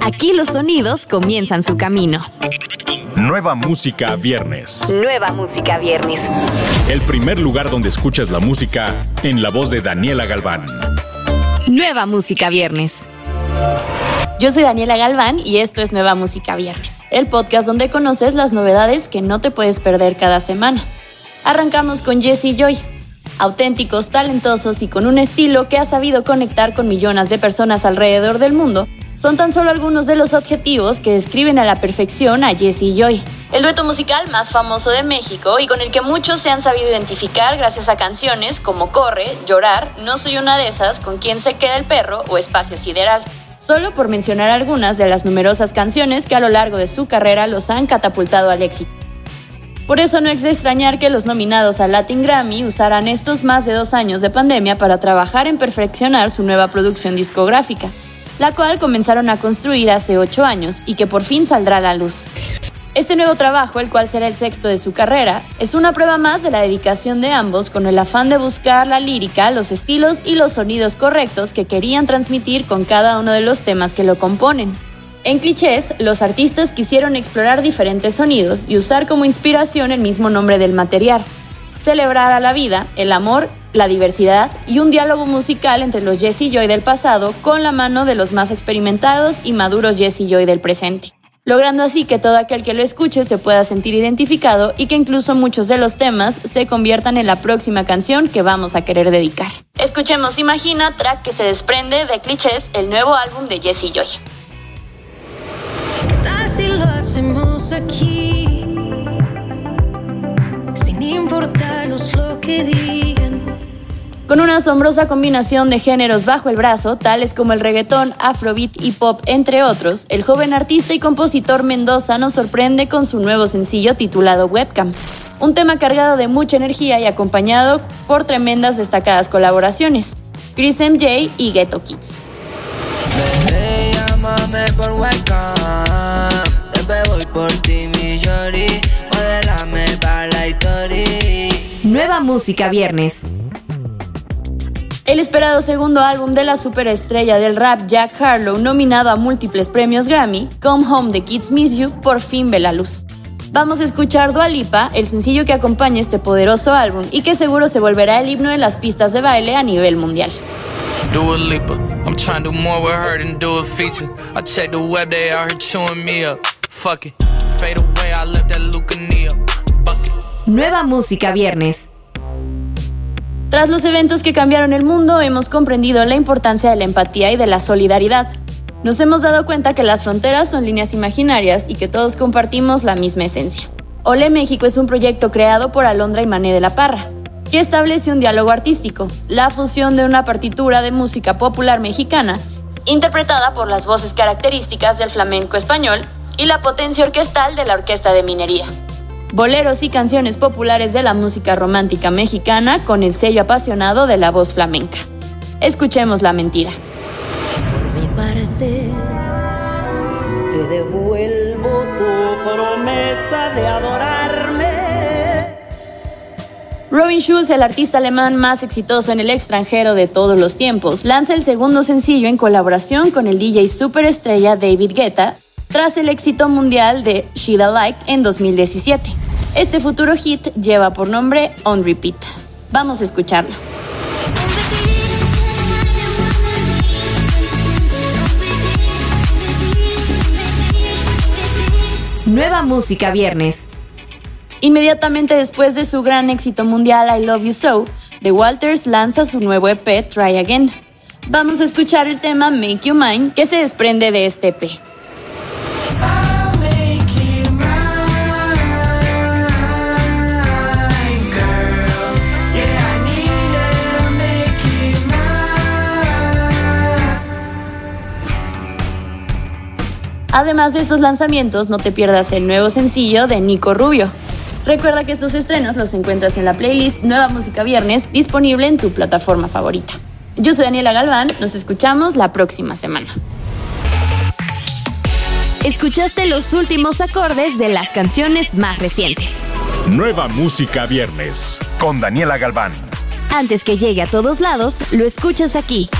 Aquí los sonidos comienzan su camino. Nueva música viernes. Nueva música viernes. El primer lugar donde escuchas la música en la voz de Daniela Galván. Nueva música viernes. Yo soy Daniela Galván y esto es Nueva Música Viernes, el podcast donde conoces las novedades que no te puedes perder cada semana. Arrancamos con Jesse Joy. Auténticos, talentosos y con un estilo que ha sabido conectar con millones de personas alrededor del mundo, son tan solo algunos de los objetivos que describen a la perfección a Jesse Joy. El dueto musical más famoso de México y con el que muchos se han sabido identificar gracias a canciones como Corre, Llorar, No soy una de esas, Con quién se queda el perro o Espacio Sideral solo por mencionar algunas de las numerosas canciones que a lo largo de su carrera los han catapultado al éxito. Por eso no es de extrañar que los nominados al Latin Grammy usaran estos más de dos años de pandemia para trabajar en perfeccionar su nueva producción discográfica, la cual comenzaron a construir hace ocho años y que por fin saldrá a la luz. Este nuevo trabajo, el cual será el sexto de su carrera, es una prueba más de la dedicación de ambos con el afán de buscar la lírica, los estilos y los sonidos correctos que querían transmitir con cada uno de los temas que lo componen. En clichés, los artistas quisieron explorar diferentes sonidos y usar como inspiración el mismo nombre del material. Celebrar a la vida, el amor, la diversidad y un diálogo musical entre los Jesse Joy del pasado con la mano de los más experimentados y maduros Jesse Joy del presente logrando así que todo aquel que lo escuche se pueda sentir identificado y que incluso muchos de los temas se conviertan en la próxima canción que vamos a querer dedicar. Escuchemos Imagina, track que se desprende de Clichés, el nuevo álbum de Jessie Joy. Lo hacemos aquí, sin importarnos lo que digan. Con una asombrosa combinación de géneros bajo el brazo, tales como el reggaetón, afrobeat y pop, entre otros, el joven artista y compositor Mendoza nos sorprende con su nuevo sencillo titulado Webcam. Un tema cargado de mucha energía y acompañado por tremendas destacadas colaboraciones, Chris MJ y Ghetto Kids. Nueva música viernes. El esperado segundo álbum de la superestrella del rap Jack Harlow, nominado a múltiples premios Grammy, Come Home the Kids Miss You, por fin ve la luz. Vamos a escuchar Dua Lipa, el sencillo que acompaña este poderoso álbum y que seguro se volverá el himno de las pistas de baile a nivel mundial. Dua Lipa, I'm trying to do more with her than do a feature. I check the web, they are chewing me up. Fuck it, fade away, I left that Luca Nueva música viernes. Tras los eventos que cambiaron el mundo, hemos comprendido la importancia de la empatía y de la solidaridad. Nos hemos dado cuenta que las fronteras son líneas imaginarias y que todos compartimos la misma esencia. Ole México es un proyecto creado por Alondra y Mané de la Parra, que establece un diálogo artístico, la fusión de una partitura de música popular mexicana, interpretada por las voces características del flamenco español y la potencia orquestal de la orquesta de minería boleros y canciones populares de la música romántica mexicana con el sello apasionado de la voz flamenca. Escuchemos la mentira. Por mi parte, te devuelvo tu promesa de adorarme. Robin Schulz, el artista alemán más exitoso en el extranjero de todos los tiempos, lanza el segundo sencillo en colaboración con el DJ superestrella David Guetta, tras el éxito mundial de Shida Like en 2017. Este futuro hit lleva por nombre On Repeat. Vamos a escucharlo. Nueva música viernes. Inmediatamente después de su gran éxito mundial I Love You So, The Walters lanza su nuevo EP Try Again. Vamos a escuchar el tema Make You Mine que se desprende de este EP. Además de estos lanzamientos, no te pierdas el nuevo sencillo de Nico Rubio. Recuerda que estos estrenos los encuentras en la playlist Nueva Música Viernes, disponible en tu plataforma favorita. Yo soy Daniela Galván, nos escuchamos la próxima semana. Escuchaste los últimos acordes de las canciones más recientes. Nueva Música Viernes, con Daniela Galván. Antes que llegue a todos lados, lo escuchas aquí.